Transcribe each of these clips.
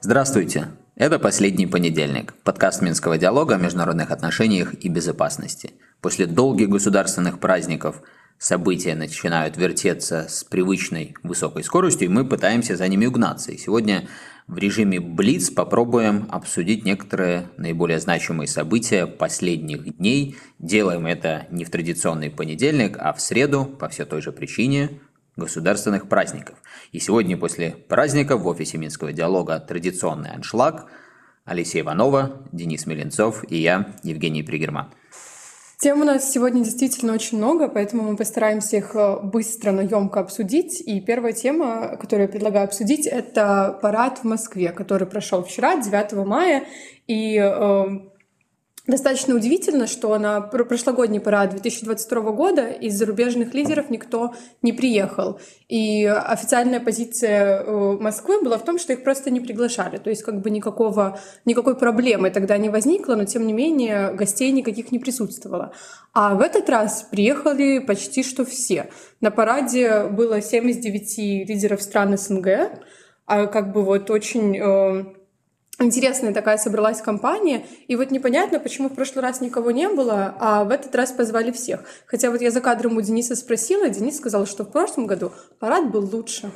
Здравствуйте! Это «Последний понедельник» – подкаст Минского диалога о международных отношениях и безопасности. После долгих государственных праздников события начинают вертеться с привычной высокой скоростью, и мы пытаемся за ними угнаться. И сегодня в режиме Блиц попробуем обсудить некоторые наиболее значимые события последних дней. Делаем это не в традиционный понедельник, а в среду по все той же причине государственных праздников. И сегодня после праздника в офисе Минского диалога традиционный аншлаг. Алексей Иванова, Денис Меленцов и я, Евгений Пригерман. Тем у нас сегодня действительно очень много, поэтому мы постараемся их э, быстро, но емко обсудить. И первая тема, которую я предлагаю обсудить, это парад в Москве, который прошел вчера, 9 мая. И э, Достаточно удивительно, что на прошлогодний парад 2022 года из зарубежных лидеров никто не приехал. И официальная позиция э, Москвы была в том, что их просто не приглашали. То есть как бы никакого, никакой проблемы тогда не возникло, но тем не менее гостей никаких не присутствовало. А в этот раз приехали почти что все. На параде было 7 из 9 лидеров стран СНГ, а как бы вот очень э, интересная такая собралась компания, и вот непонятно, почему в прошлый раз никого не было, а в этот раз позвали всех. Хотя вот я за кадром у Дениса спросила, Денис сказал, что в прошлом году парад был лучше.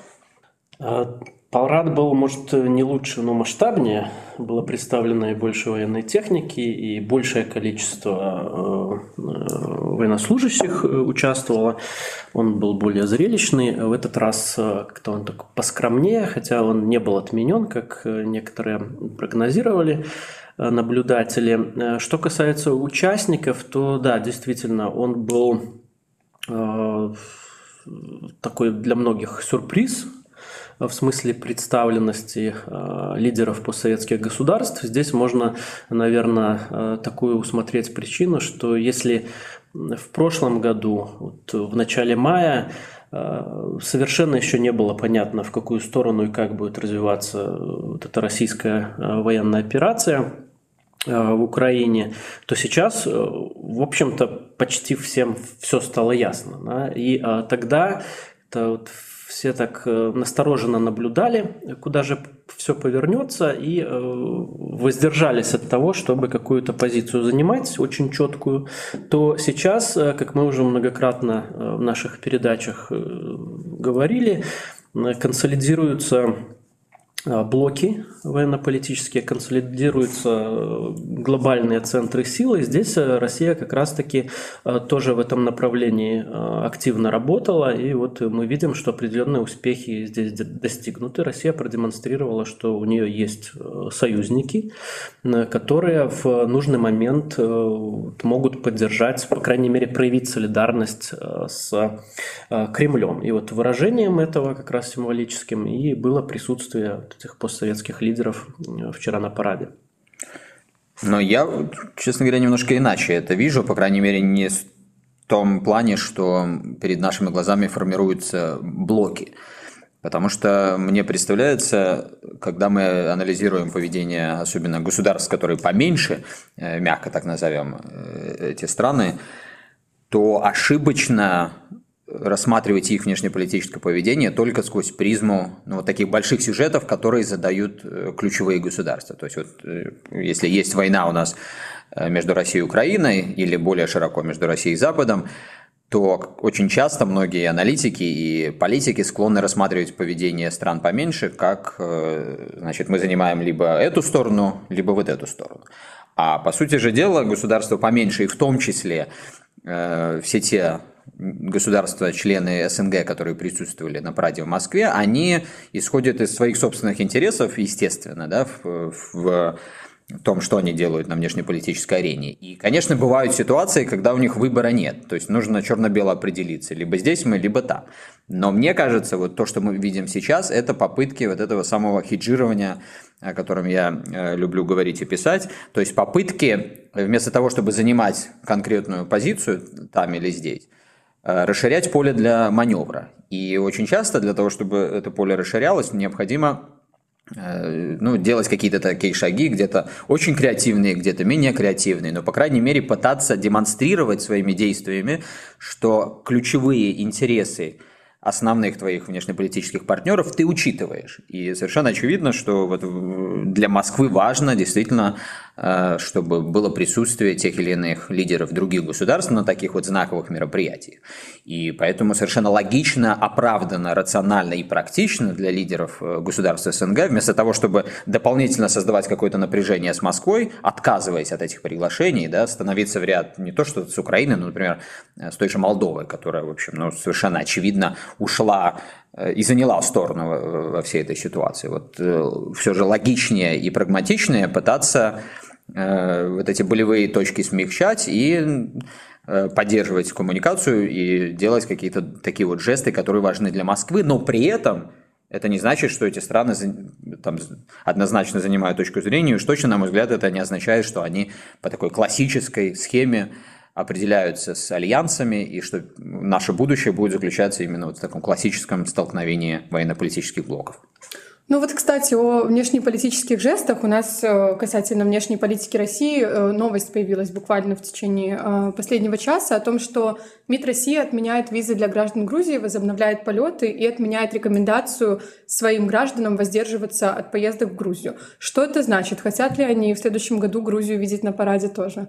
А, парад был, может, не лучше, но масштабнее. Было представлено и больше военной техники, и большее количество э, военнослужащих э, участвовало. Он был более зрелищный. В этот раз э, как-то он так поскромнее, хотя он не был отменен, как некоторые прогнозировали наблюдатели. Что касается участников, то да, действительно, он был такой для многих сюрприз, в смысле представленности э, лидеров постсоветских государств. Здесь можно, наверное, э, такую усмотреть причину, что если в прошлом году, вот в начале мая, э, совершенно еще не было понятно, в какую сторону и как будет развиваться вот эта российская военная операция в Украине, то сейчас, в общем-то, почти всем все стало ясно. Да? И тогда это вот все так э, настороженно наблюдали, куда же все повернется, и э, воздержались от того, чтобы какую-то позицию занимать, очень четкую, то сейчас, э, как мы уже многократно в наших передачах говорили, консолидируются блоки военно-политические, консолидируются э, глобальные центры силы. Здесь э, Россия как раз-таки э, тоже в этом направлении активно работала. И вот мы видим, что определенные успехи здесь достигнуты. Россия продемонстрировала, что у нее есть союзники, которые в нужный момент могут поддержать, по крайней мере, проявить солидарность с Кремлем. И вот выражением этого как раз символическим и было присутствие этих постсоветских лидеров э, вчера на параде. Но я, честно говоря, немножко иначе это вижу, по крайней мере, не в том плане, что перед нашими глазами формируются блоки. Потому что мне представляется, когда мы анализируем поведение, особенно государств, которые поменьше, э, мягко так назовем, э, эти страны, то ошибочно рассматривать их внешнеполитическое поведение только сквозь призму ну, вот таких больших сюжетов, которые задают э, ключевые государства. То есть вот э, если есть война у нас э, между Россией и Украиной или более широко между Россией и Западом, то очень часто многие аналитики и политики склонны рассматривать поведение стран поменьше, как значит, мы занимаем либо эту сторону, либо вот эту сторону. А по сути же дела государства поменьше, и в том числе все те государства, члены СНГ, которые присутствовали на параде в Москве, они исходят из своих собственных интересов, естественно, да, в, в том, что они делают на внешнеполитической арене. И, конечно, бывают ситуации, когда у них выбора нет. То есть нужно черно-бело определиться. Либо здесь мы, либо там. Но мне кажется, вот то, что мы видим сейчас, это попытки вот этого самого хеджирования, о котором я э, люблю говорить и писать. То есть попытки, вместо того, чтобы занимать конкретную позицию там или здесь, расширять поле для маневра. И очень часто для того, чтобы это поле расширялось, необходимо Э, ну, делать какие-то такие шаги, где-то очень креативные, где-то менее креативные, но, по крайней мере, пытаться демонстрировать своими действиями, что ключевые интересы основных твоих внешнеполитических партнеров ты учитываешь. И совершенно очевидно, что вот для Москвы важно действительно, э, чтобы было присутствие тех или иных лидеров других государств на таких вот знаковых мероприятиях. И поэтому совершенно логично, оправданно, рационально и практично для лидеров э, государств СНГ, вместо того, чтобы дополнительно создавать какое-то напряжение с Москвой, отказываясь от этих приглашений, да, становиться в ряд не то что с Украиной, но, например, э, с той же Молдовой, которая, в общем, ну, совершенно очевидно ушла э, и заняла сторону во всей этой ситуации. Вот э, все же логичнее и прагматичнее пытаться э, вот эти болевые точки смягчать и поддерживать коммуникацию и делать какие-то такие вот жесты, которые важны для Москвы, но при этом это не значит, что эти страны там, однозначно занимают точку зрения, и уж точно, на мой взгляд, это не означает, что они по такой классической схеме определяются с альянсами, и что наше будущее будет заключаться именно вот в таком классическом столкновении военно-политических блоков. Ну вот, кстати, о внешнеполитических жестах. У нас э, касательно внешней политики России э, новость появилась буквально в течение э, последнего часа о том, что МИД России отменяет визы для граждан Грузии, возобновляет полеты и отменяет рекомендацию своим гражданам воздерживаться от поездок в Грузию. Что это значит? Хотят ли они в следующем году Грузию видеть на параде тоже?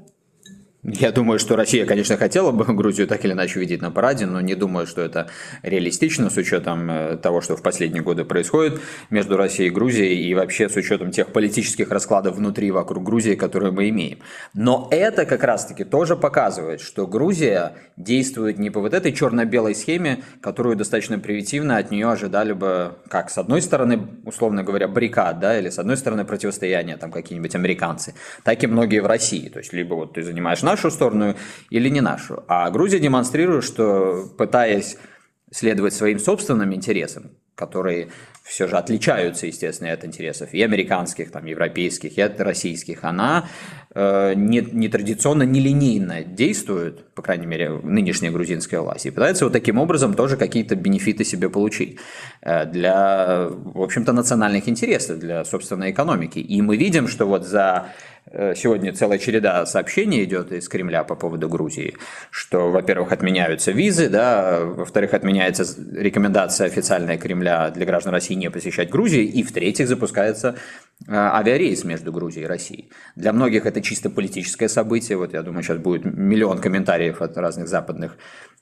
Я думаю, что Россия, конечно, хотела бы Грузию так или иначе видеть на параде, но не думаю, что это реалистично с учетом э, того, что в последние годы происходит между Россией и Грузией и вообще с учетом тех политических раскладов внутри и вокруг Грузии, которые мы имеем. Но это как раз-таки тоже показывает, что Грузия действует не по вот этой черно-белой схеме, которую достаточно примитивно от нее ожидали бы, как с одной стороны, условно говоря, баррикад, да, или с одной стороны противостояние, там какие-нибудь американцы, так и многие в России. То есть либо вот ты занимаешь нашу сторону или не нашу. А Грузия демонстрирует, что пытаясь следовать своим собственным интересам, которые все же отличаются, естественно, от интересов и американских, там, европейских, и от российских, она э, не, не нелинейно действует, по крайней мере, нынешняя грузинская власть, и пытается вот таким образом тоже какие-то бенефиты себе получить э, для, в общем-то, национальных интересов, для собственной экономики. И мы видим, что вот за сегодня целая череда сообщений идет из Кремля по поводу Грузии, что, во-первых, отменяются визы, да, во-вторых, отменяется рекомендация официальная Кремля для граждан России не посещать Грузию, и, в-третьих, запускается э, авиарейс между Грузией и Россией. Для многих это чисто политическое событие. Вот я думаю, сейчас будет миллион комментариев от разных западных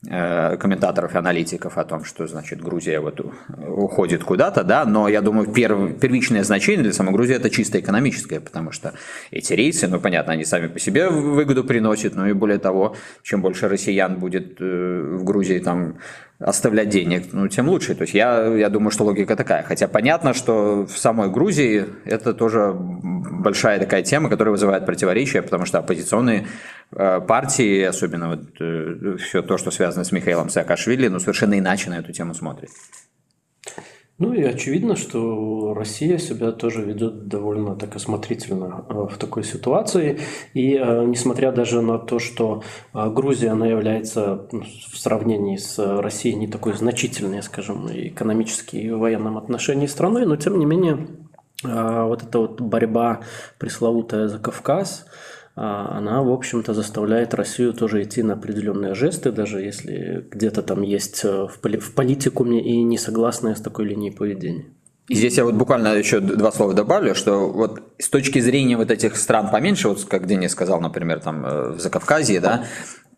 Э, комментаторов и аналитиков о том, что, значит, Грузия вот уходит куда-то, да, но я думаю, перв, первичное значение для самой Грузии это чисто экономическое, потому что эти рейсы, ну, понятно, они сами по себе выгоду приносят, но и более того, чем больше россиян будет э, в Грузии там оставлять денег, ну, тем лучше. То есть я, я думаю, что логика такая. Хотя понятно, что в самой Грузии это тоже большая такая тема, которая вызывает противоречия, потому что оппозиционные э, партии, особенно вот э, все то, что связано с Михаилом Саакашвили, ну, совершенно иначе на эту тему смотрят. Ну и очевидно, что Россия себя тоже ведет довольно так осмотрительно э, в такой ситуации. И э, несмотря даже на то, что э, Грузия, она является ну, в сравнении с Россией не такой значительной, скажем, экономически и в военном отношении страной, но тем не менее вот эта вот борьба пресловутая за Кавказ – она, в общем-то, заставляет Россию тоже идти на определенные жесты, даже если где-то там есть э, в политикуме и не согласные с такой линией поведения. И здесь я вот буквально еще два слова добавлю, что вот с точки зрения вот этих стран поменьше, вот как Денис сказал, например, там э, в Закавказье, да,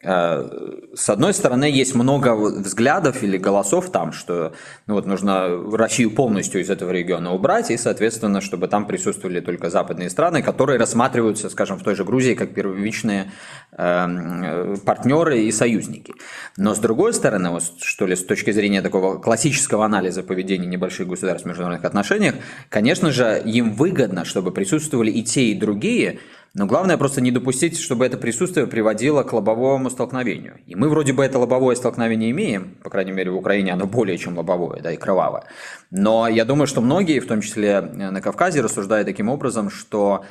с одной стороны, есть много взглядов или голосов там, что ну вот, нужно Россию полностью из этого региона убрать, и, соответственно, чтобы там присутствовали только западные страны, которые рассматриваются, скажем, в той же Грузии как первичные э, партнеры и союзники. Но с другой стороны, вот, что ли, с точки зрения такого классического анализа поведения небольших государств в международных отношениях, конечно же, им выгодно, чтобы присутствовали и те, и другие, но главное просто не допустить, чтобы это присутствие приводило к лобовому столкновению. И мы вроде бы это лобовое столкновение имеем, по крайней мере в Украине оно более чем лобовое, да, и кровавое. Но я думаю, что многие, в том числе на Кавказе, рассуждают таким образом, что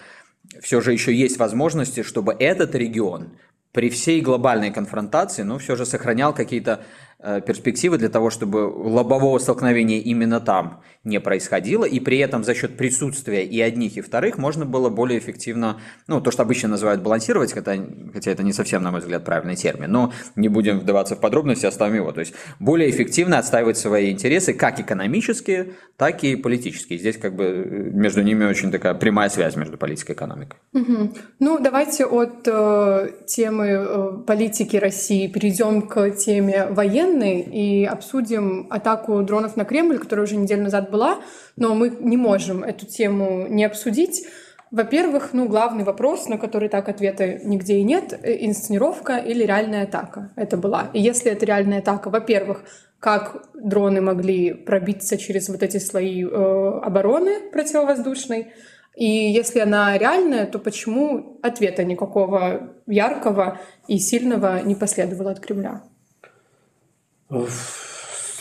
все же еще есть возможности, чтобы этот регион при всей глобальной конфронтации, ну, все же сохранял какие-то Э, перспективы для того, чтобы лобового столкновения именно там не происходило, и при этом за счет присутствия и одних, и вторых можно было более эффективно, ну, то, что обычно называют балансировать, хотя, хотя это не совсем, на мой взгляд, правильный термин, но не будем вдаваться в подробности, оставим его. То есть более эффективно отстаивать свои интересы, как экономические, так и политические. Здесь как бы э, между ними очень такая прямая связь между политикой и экономикой. Угу. Ну, давайте от э, темы э, политики России перейдем к теме военной военной и обсудим атаку дронов на Кремль, которая уже неделю назад была, но мы не можем эту тему не обсудить. Во-первых, ну, главный вопрос, на который так ответа нигде и нет, э, инсценировка или реальная атака это была. И если это реальная атака, во-первых, как дроны могли пробиться через вот эти слои э, обороны противовоздушной, и если она реальная, то почему ответа никакого яркого и сильного не последовало от Кремля?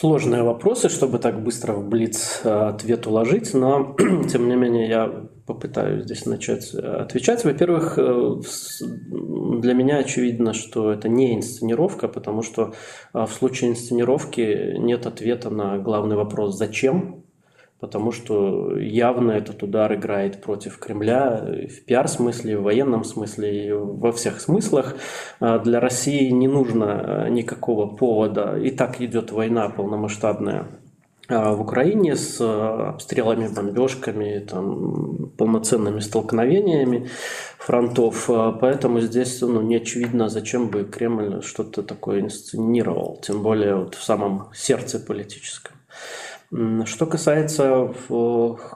Сложные вопросы, чтобы так быстро в блиц э, ответ уложить, но тем не менее я попытаюсь здесь начать э, отвечать. Во-первых, э, для меня очевидно, что это не инсценировка, потому что в случае инсценировки нет ответа на главный вопрос «Зач?», потому что явно этот удар играет против Кремля в пиар-смысле, в военном смысле во всех смыслах. А для России не нужно никакого повода. И так идет война полномасштабная а, в Украине с обстрелами, бомбежками, там, полноценными столкновениями фронтов. А, поэтому здесь ну, не очевидно, зачем бы Кремль что-то такое инсценировал, тем более вот в самом сердце политическом. Что касается,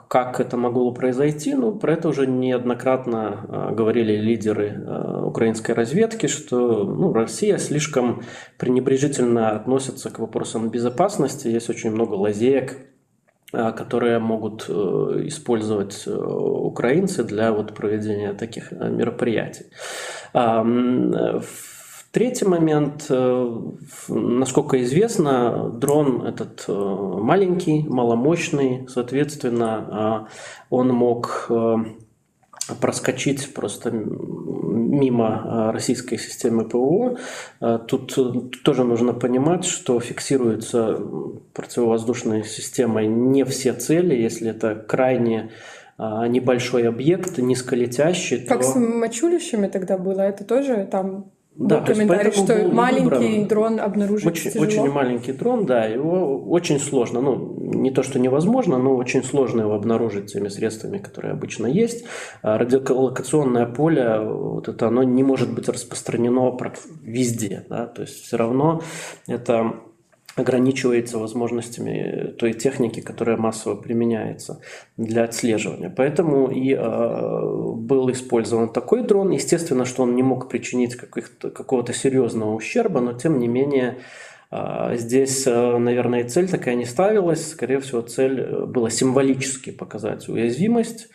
как это могло произойти, ну, про это уже неоднократно а, говорили лидеры а, украинской разведки, что ну, Россия слишком пренебрежительно относится к вопросам безопасности, есть очень много лазеек, которые могут э, использовать э, украинцы для вот проведения таких э, мероприятий. Третий момент, э, насколько известно, дрон этот э, маленький, маломощный, соответственно, э, он мог проскочить просто мимо российской системы ПВО. Тут тоже нужно понимать, что фиксируется противовоздушной системой не все цели, если это крайне небольшой объект, низколетящий. Как то... с мочулищами тогда было? Это тоже там да, был комментарий, что маленький дрон обнаружить очень, тяжело. Очень маленький дрон, да, его очень сложно, ну, не то, что невозможно, но очень сложно его обнаружить теми средствами, которые обычно есть. А радиолокационное поле, вот это оно не может быть распространено везде, да, то есть все равно это ограничивается возможностями той техники, которая массово применяется для отслеживания. Поэтому и э, был использован такой дрон. Естественно, что он не мог причинить какого-то серьезного ущерба, но тем не менее э, здесь, э, наверное, цель такая не ставилась. Скорее всего, цель э, была символически показать уязвимость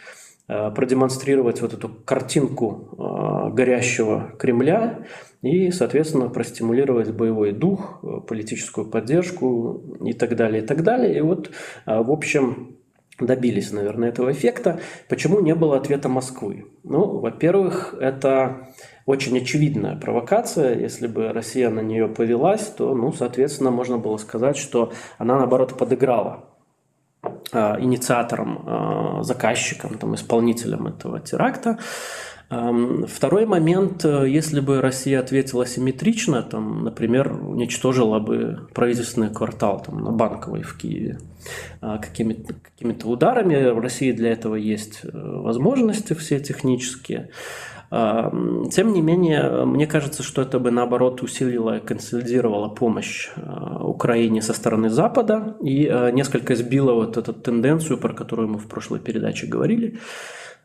э, продемонстрировать вот эту картинку э, горящего Кремля и, соответственно, простимулировать боевой дух, э, политическую поддержку и так далее, и так далее. И вот, э, в общем, добились, наверное, этого эффекта. Почему не было ответа Москвы? Ну, во-первых, это очень очевидная провокация. Если бы Россия на нее повелась, то, ну, соответственно, можно было сказать, что она, наоборот, подыграла э, инициатором, заказчиком, там, исполнителем этого теракта. Второй момент, э, если бы Россия ответила симметрично, там, например, уничтожила бы правительственный квартал там, на Банковой в Киеве а, какими-то какими ударами, в России для этого есть э, возможности все технические. Тем не менее, мне кажется, что это бы наоборот усилило и консолидировало помощь э, Украине со стороны Запада. И несколько сбило вот эту тенденцию, про которую мы в прошлой передаче говорили,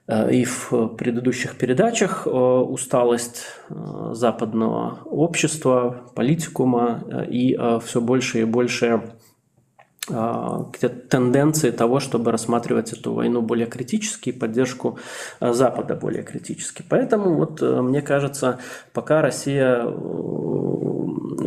и в предыдущих передачах э, усталость э, западного общества, политикума и все больше и больше тенденции того, чтобы рассматривать эту войну более критически и поддержку Запада более критически. Поэтому вот мне кажется, пока Россия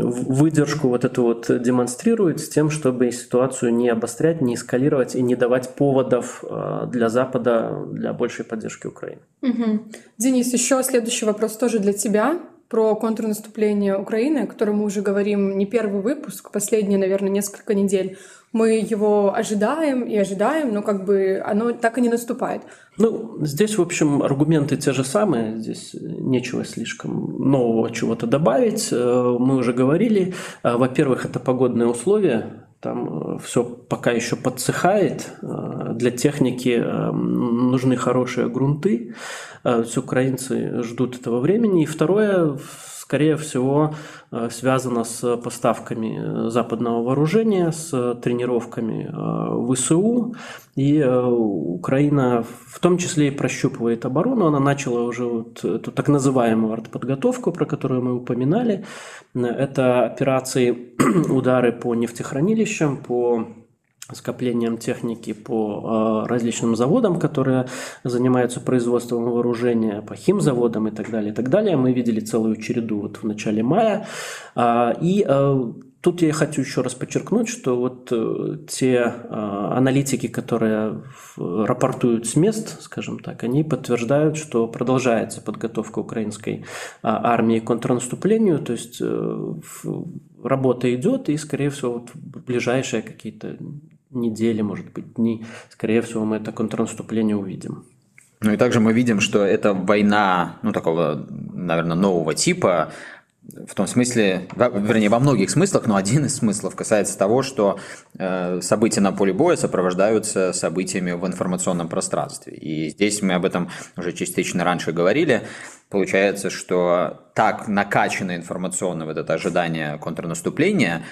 выдержку вот эту вот демонстрирует с тем, чтобы ситуацию не обострять, не эскалировать и не давать поводов э, для Запада для большей поддержки Украины. Угу. Денис, еще следующий вопрос тоже для тебя. про контрнаступление Украины, о котором мы уже говорим не первый выпуск, последние, наверное, несколько недель. Мы его ожидаем и ожидаем, но как бы оно так и не наступает. Ну, здесь, в общем, аргументы те же самые, здесь нечего слишком нового чего-то добавить. Э, мы уже говорили, э, во-первых, это погодные условия, там э, все пока еще подсыхает. Для техники нужны хорошие грунты. Все украинцы ждут этого времени. И второе, скорее всего, связано с поставками э, западного вооружения, с тренировками э, ВСУ. И Украина в том числе и прощупывает оборону. Она начала уже вот эту так называемую артподготовку, про которую мы упоминали. Это операции, удары по нефтехранилищам, по скоплением техники по э, различным заводам, которые занимаются производством вооружения, по химзаводам и так далее, и так далее. Мы видели целую череду вот в начале мая. А, и э, тут я хочу еще раз подчеркнуть, что вот э, те аналитики, которые рапортуют с мест, скажем так, они подтверждают, что продолжается подготовка украинской армии к контрнаступлению, то есть работа идет, и, скорее всего, вот ближайшие какие-то недели, может быть, дни, скорее всего, мы это контрнаступление увидим. Ну и также мы видим, что это война, ну, такого, наверное, нового типа, в том смысле, вернее, во многих смыслах, но один из смыслов касается того, что э, события на поле боя сопровождаются событиями в информационном пространстве. И здесь мы об этом уже частично раньше говорили. Получается, что так накачано информационно вот это ожидание контрнаступления,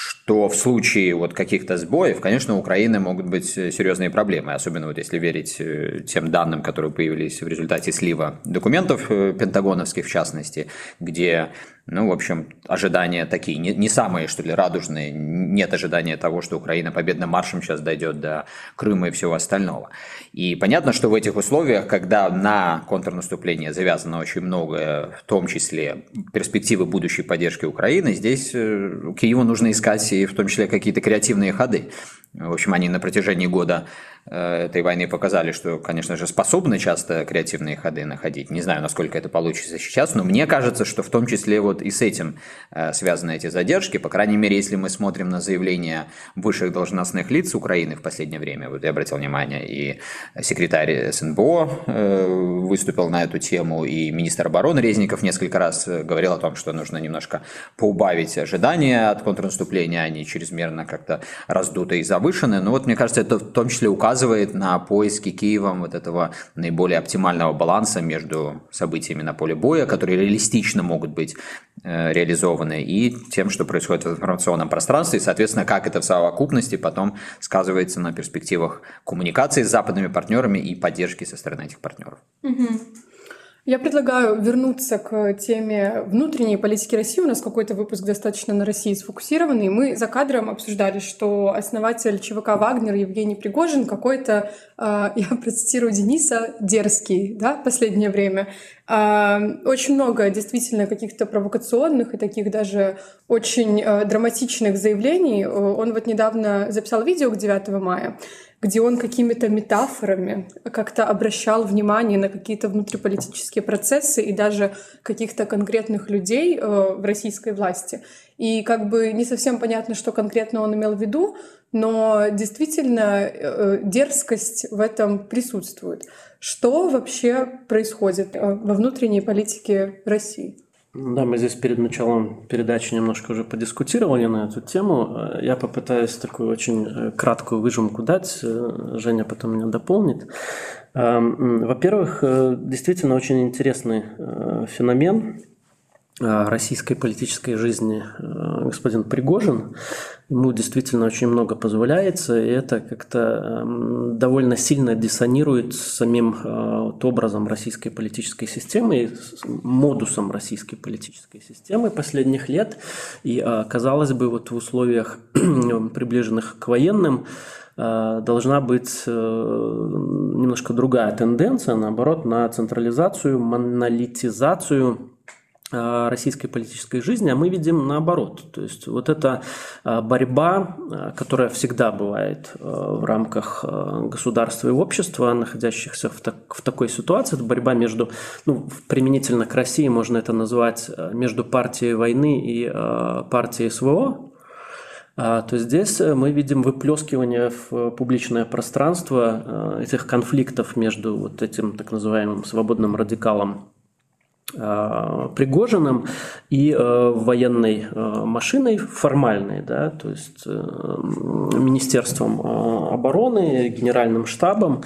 что в случае вот каких-то сбоев, конечно, у Украины могут быть серьезные проблемы, особенно вот если верить э, тем данным, которые появились в результате слива документов э, пентагоновских, в частности, где ну, в общем, ожидания такие, не, не самые, что ли, радужные. Нет ожидания того, что Украина победным маршем сейчас дойдет до Крыма и всего остального. И понятно, что в этих условиях, когда на контрнаступление завязано очень многое, в том числе перспективы будущей поддержки Украины, здесь э, Киеву нужно искать и в том числе какие-то креативные ходы. В общем, они на протяжении года этой войны показали, что, конечно же, способны часто креативные ходы находить. Не знаю, насколько это получится сейчас, но мне кажется, что в том числе вот и с этим э, связаны эти задержки. По крайней мере, если мы смотрим на заявления высших должностных лиц Украины в последнее время, вот я обратил внимание, и секретарь СНБО э, выступил на эту тему, и министр обороны Резников несколько раз говорил о том, что нужно немножко поубавить ожидания от контрнаступления, они чрезмерно как-то раздуты и завышены. Но вот мне кажется, это в том числе указывает указывает на поиски Киевом вот этого наиболее оптимального баланса между событиями на поле боя, которые реалистично могут быть э, реализованы, и тем, что происходит в информационном пространстве, и, соответственно, как это в совокупности потом сказывается на перспективах коммуникации с западными партнерами и поддержки со стороны этих партнеров. Угу. Я предлагаю вернуться к теме внутренней политики России. У нас какой-то выпуск достаточно на России сфокусированный. Мы за кадром обсуждали, что основатель ЧВК «Вагнер» Евгений Пригожин какой-то, э, я процитирую Дениса, дерзкий, да, последнее время. Э, очень много действительно каких-то провокационных и таких даже очень э, драматичных заявлений. Он вот недавно записал видео к 9 мая, где он какими-то метафорами как-то обращал внимание на какие-то внутриполитические процессы и даже каких-то конкретных людей э, в российской власти. И как бы не совсем понятно, что конкретно он имел в виду, но действительно э, дерзкость в этом присутствует. Что вообще происходит э, во внутренней политике России? Да, мы здесь перед началом передачи немножко уже подискутировали на эту тему. Я попытаюсь такую очень э, краткую выжимку дать. Э, Женя потом меня дополнит. Эм, во-первых, э, действительно очень интересный феномен российской политической жизни господин Пригожин. Ему действительно очень много позволяется, и это как-то эм, довольно сильно диссонирует с самим э, образом российской политической системы, с модусом российской политической системы последних лет. И, э, казалось бы, вот в условиях приближенных к военным э, должна быть немножко другая тенденция, наоборот, на централизацию, монолитизацию Э, российской политической жизни, а мы видим наоборот. То есть вот эта э, борьба, э, которая всегда бывает в рамках государства и общества, находящихся в, так, в такой ситуации, это борьба между, ну, применительно к России можно это назвать, между партией войны и партией СВО, то здесь мы видим выплескивание в публичное пространство этих конфликтов между вот этим так называемым свободным радикалом Пригожиным и э, военной э, машиной формальной, да, то есть Министерством обороны, Генеральным штабом.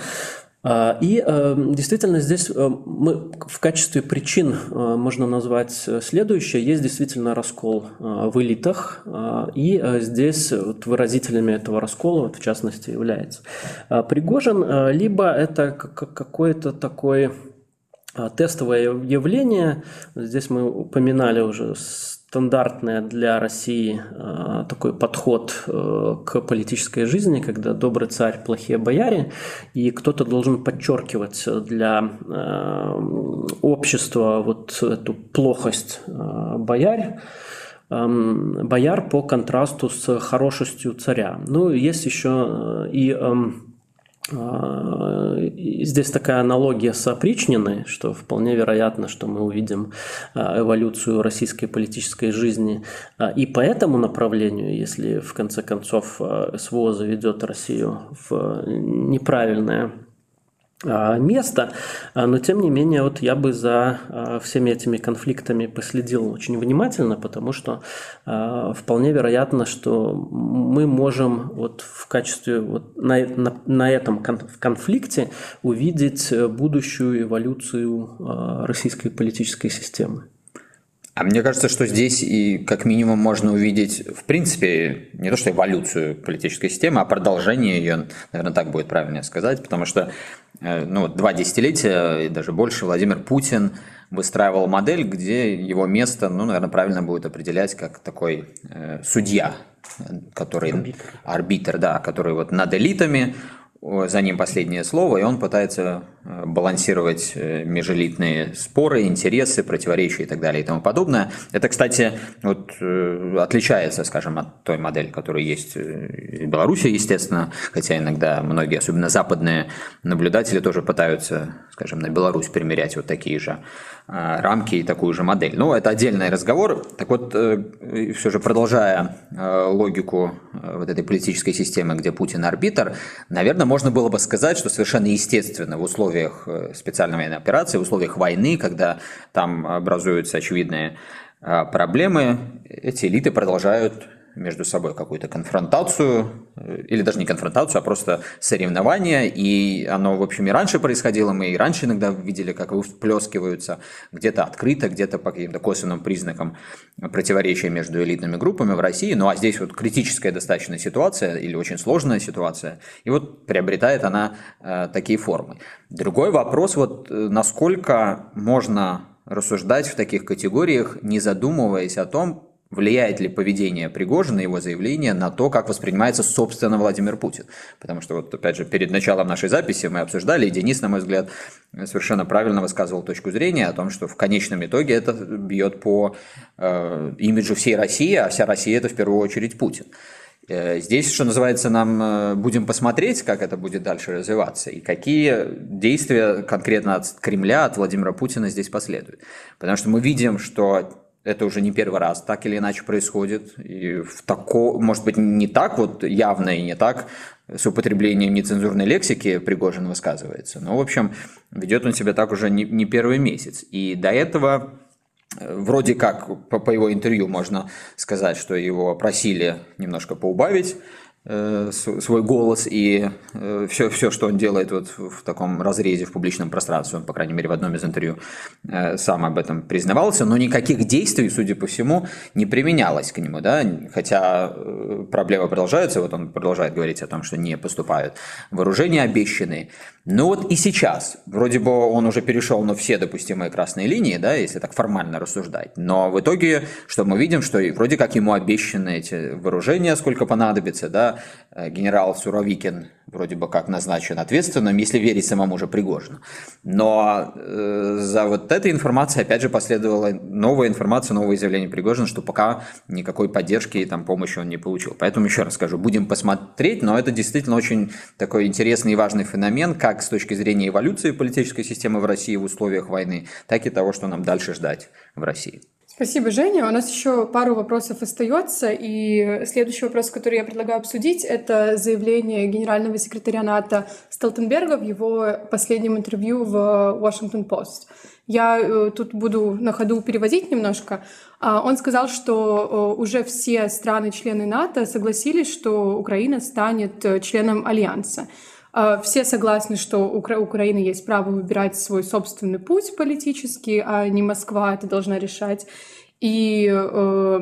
И действительно здесь мы в качестве причин можно назвать следующее. Есть действительно раскол в элитах, и здесь вот выразителями этого раскола, вот в частности, является Пригожин, либо это какой-то такой тестовое явление. Здесь мы упоминали уже стандартное для России а, такой подход э, к политической жизни, когда добрый царь, плохие бояре, и кто-то должен подчеркивать для э, общества вот эту плохость э, боярь, эм, бояр по контрасту с хорошестью царя. Ну, есть еще и эм, а, здесь такая аналогия с опричниной, что вполне вероятно, что мы увидим а, эволюцию российской политической жизни а, и по этому направлению, если в конце концов СВО заведет Россию в неправильное а, место, а, но тем не менее вот я бы за а, всеми этими конфликтами последил очень внимательно, потому что вполне вероятно, что мы можем вот в качестве вот на, на, на этом конфликте увидеть будущую эволюцию российской политической системы. А мне кажется, что здесь и как минимум можно увидеть, в принципе, не то что эволюцию политической системы, а продолжение ее, наверное, так будет правильнее сказать, потому что э, ну, два десятилетия и даже больше Владимир Путин выстраивал модель, где его место, ну, наверное, правильно будет определять как такой э, судья, который арбитр. арбитр, да, который вот над элитами за ним последнее слово, и он пытается балансировать э, межэлитные споры, интересы, противоречия и так далее и тому подобное. Это, кстати, вот, э, отличается, скажем, от той модели, которая есть в Беларуси, естественно, хотя иногда многие, особенно западные наблюдатели, тоже пытаются, скажем, на Беларусь примерять вот такие же рамки и такую же модель. Но это отдельный разговор. Так вот, все же продолжая логику вот этой политической системы, где Путин арбитр, наверное, можно было бы сказать, что совершенно естественно в условиях э, специальной военной операции, в условиях войны, когда там образуются очевидные э, проблемы, эти элиты продолжают между собой какую-то конфронтацию, э, или даже не конфронтацию, а просто соревнование, и оно, в общем, и раньше происходило, мы и раньше иногда видели, как вплескиваются где-то открыто, где-то по каким-то косвенным признакам противоречия между элитными группами в России, ну а здесь вот критическая достаточно ситуация или очень сложная ситуация, и вот приобретает она э, такие формы. Другой вопрос, вот э, насколько можно рассуждать в таких категориях, не задумываясь о том, Влияет ли поведение Пригожина, его заявление на то, как воспринимается собственно Владимир Путин? Потому что вот опять же перед началом нашей записи мы обсуждали, и Денис, на мой взгляд, совершенно правильно высказывал точку зрения о том, что в конечном итоге это бьет по э, имиджу всей России, а вся Россия это в первую очередь Путин. Э, здесь, что называется, нам э, будем посмотреть, как это будет дальше развиваться, и какие действия конкретно от Кремля, от Владимира Путина здесь последуют. Потому что мы видим, что это уже не первый раз так или иначе происходит. И в тако, может быть, не так вот явно и не так с употреблением нецензурной лексики Пригожин высказывается. Но, в общем, ведет он себя так уже не, не первый месяц. И до этого э, вроде как по, по его интервью можно сказать, что его просили немножко поубавить свой голос и все, э, все, что он делает вот в таком разрезе в публичном пространстве, он, по крайней мере, в одном из интервью э, сам об этом признавался, но никаких действий, судя по всему, не применялось к нему, да, хотя проблемы продолжаются, вот он продолжает говорить о том, что не поступают вооружения обещанные, ну вот и сейчас, вроде бы он уже перешел на все допустимые красные линии, да, если так формально рассуждать, но в итоге, что мы видим, что вроде как ему обещаны эти вооружения, сколько понадобится, да, Э, генерал Суровикин вроде бы как назначен ответственным, если верить самому же Пригожину. Но э, за вот этой информацией, опять же, последовала новая информация, новое заявление Пригожина, что пока никакой поддержки и там, помощи он не получил. Поэтому еще раз скажу, будем посмотреть, но это действительно очень такой интересный и важный феномен, как с точки зрения эволюции политической системы в России в условиях войны, так и того, что нам дальше ждать в России. Спасибо, Женя. У нас еще пару вопросов остается. И следующий вопрос, который я предлагаю обсудить, это заявление генерального секретаря НАТО Столтенберга в его последнем интервью в Washington Post. Я э, тут буду на ходу переводить немножко. А, он сказал, что э, уже все страны-члены НАТО согласились, что Украина станет э, членом Альянса. А, все согласны, что у Украины есть право выбирать свой собственный путь политический, а не Москва это должна решать. И э,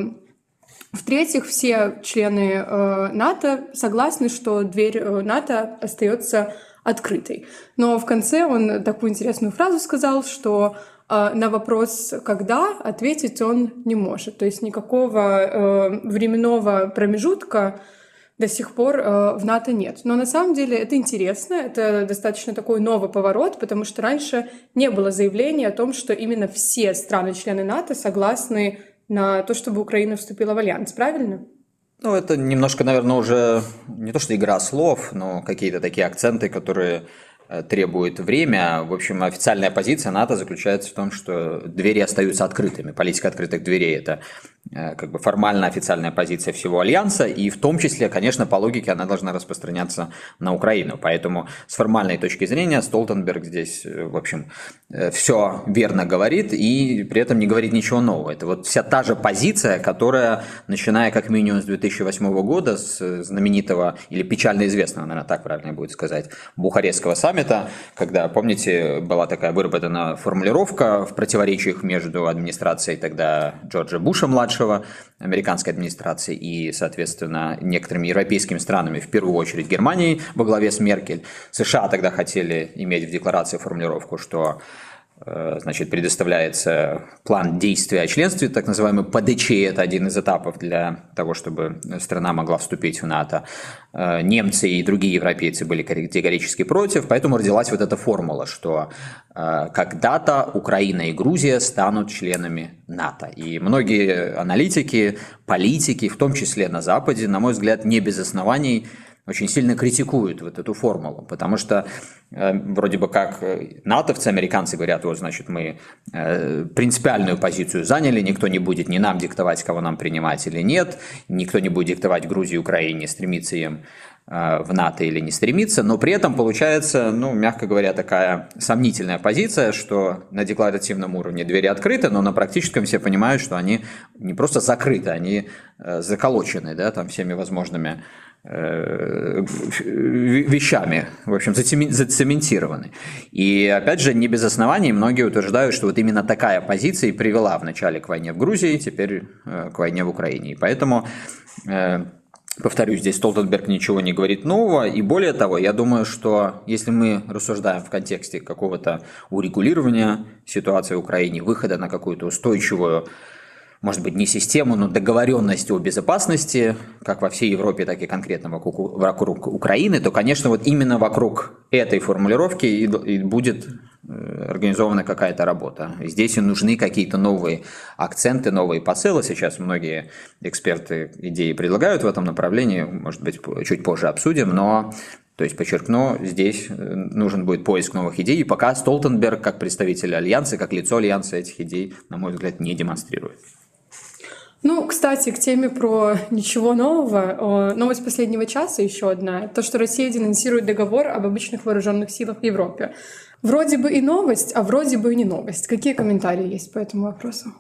в-третьих, все члены э, НАТО согласны, что дверь э, НАТО остается открытой. Но в конце он такую интересную фразу сказал, что на вопрос «когда» ответить он не может. То есть никакого временного промежутка до сих пор э, в НАТО нет. Но на самом деле это интересно, это достаточно такой новый поворот, потому что раньше не было заявления о том, что именно все страны-члены НАТО согласны на то, чтобы Украина вступила в альянс, правильно? Ну, это немножко, наверное, уже не то, что игра слов, но какие-то такие акценты, которые Э, требует время. В общем, официальная позиция НАТО заключается в том, что двери остаются открытыми. Политика открытых дверей – это как бы формально официальная позиция всего Альянса, и в том числе, конечно, по логике она должна распространяться на Украину. Поэтому с формальной точки зрения Столтенберг здесь, э, в общем, все верно говорит и при этом не говорит ничего нового. Это вот вся та же позиция, которая, начиная как минимум с 2008 года, с знаменитого или печально известного, наверное, так правильно будет сказать, Бухарестского саммита, когда, помните, была такая выработана формулировка в противоречиях между администрацией тогда Джорджа Буша-младшего, американской администрацией и, соответственно, некоторыми европейскими странами, в первую очередь Германией во главе с Меркель. США тогда хотели иметь в декларации формулировку, что значит, предоставляется план действия о членстве, так называемый ПДЧ, это один из этапов для того, чтобы страна могла вступить в НАТО. Э, немцы и другие европейцы были категорически против, поэтому родилась вот эта формула, что э, когда-то Украина и Грузия станут членами НАТО. И многие аналитики, политики, в том числе на Западе, на мой взгляд, не без оснований очень сильно критикуют вот эту формулу, потому что э, вроде бы как э, натовцы, американцы говорят, вот, значит, мы э, принципиальную позицию заняли, никто не будет ни нам диктовать, кого нам принимать или нет, никто не будет диктовать Грузии Украине, стремиться им э, в НАТО или не стремиться, но при этом получается, ну, мягко говоря, такая сомнительная позиция, что на декларативном уровне двери открыты, но на практическом все понимают, что они не просто закрыты, они э, заколочены, да, там всеми возможными вещами, в общем, зацементированы. И опять же, не без оснований многие утверждают, что вот именно такая позиция и привела вначале к войне в Грузии, теперь э, к войне в Украине. И поэтому э, Повторюсь, здесь Столтенберг ничего не говорит нового, и более того, я думаю, что если мы рассуждаем в контексте какого-то урегулирования ситуации в Украине, выхода на какую-то устойчивую может быть, не систему, но договоренность о безопасности, как во всей Европе, так и конкретно вокруг, вокруг Украины, то, конечно, вот именно вокруг этой формулировки и, и будет э, организована какая-то работа. Здесь и нужны какие-то новые акценты, новые посылы. Сейчас многие эксперты идеи предлагают в этом направлении, может быть, чуть позже обсудим, но то есть, подчеркну, здесь э, нужен будет поиск новых идей, и пока Столтенберг, как представитель Альянса, как лицо Альянса, этих идей, на мой взгляд, не демонстрирует. Ну, кстати, к теме про ничего нового. Новость последнего часа еще одна. То, что Россия денонсирует договор об обычных вооруженных силах в Европе. Вроде бы и новость, а вроде бы и не новость. Какие комментарии есть по этому вопросу?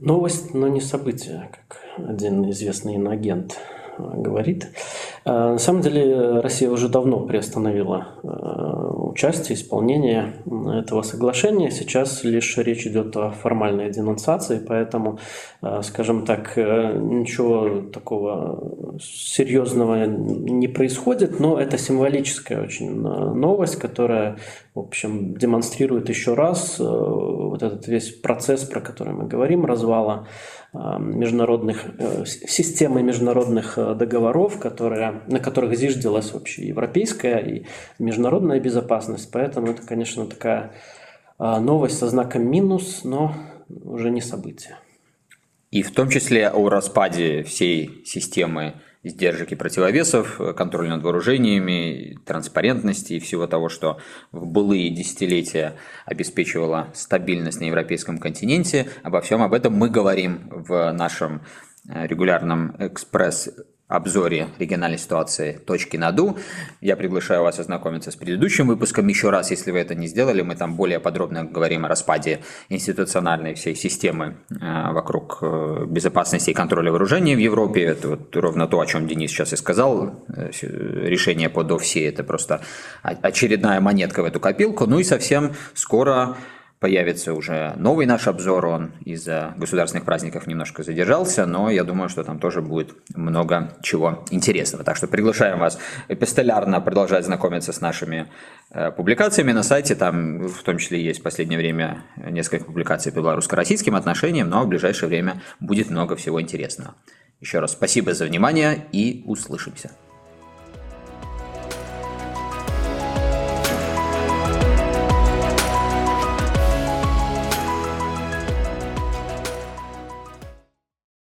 Новость, но не событие, как один известный иноагент говорит. А, на самом деле Россия уже давно приостановила участие, исполнение этого соглашения. Сейчас лишь речь идет о формальной денонсации, поэтому, а, скажем так, э, ничего такого серьезного не происходит, но это символическая очень э, новость, которая, в общем, демонстрирует еще раз вот этот весь процесс, про который мы говорим, развала международных, системы международных договоров, которые, на которых зиждилась вообще европейская и международная безопасность. Поэтому это, конечно, такая новость со знаком минус, но уже не событие. И в том числе о распаде всей системы сдержек и противовесов, контроля над вооружениями, транспарентности и всего того, что в былые десятилетия обеспечивало стабильность на европейском континенте. Обо всем об этом мы говорим в нашем э, регулярном экспресс обзоре региональной ситуации «Точки наду». Я приглашаю вас ознакомиться с предыдущим выпуском еще раз, если вы это не сделали. Мы там более подробно говорим о распаде институциональной всей системы э, вокруг э, безопасности и контроля вооружений в Европе. Это вот ровно то, о чем Денис сейчас и сказал. Э, решение по ДОВСИ – это просто очередная монетка в эту копилку. Ну и совсем скоро появится уже новый наш обзор. Он из-за государственных праздников немножко задержался, но я думаю, что там тоже будет много чего интересного. Так что приглашаем вас эпистолярно продолжать знакомиться с нашими э, публикациями на сайте. Там в том числе есть в последнее время несколько публикаций по белорусско-российским отношениям, но в ближайшее время будет много всего интересного. Еще раз спасибо за внимание и услышимся.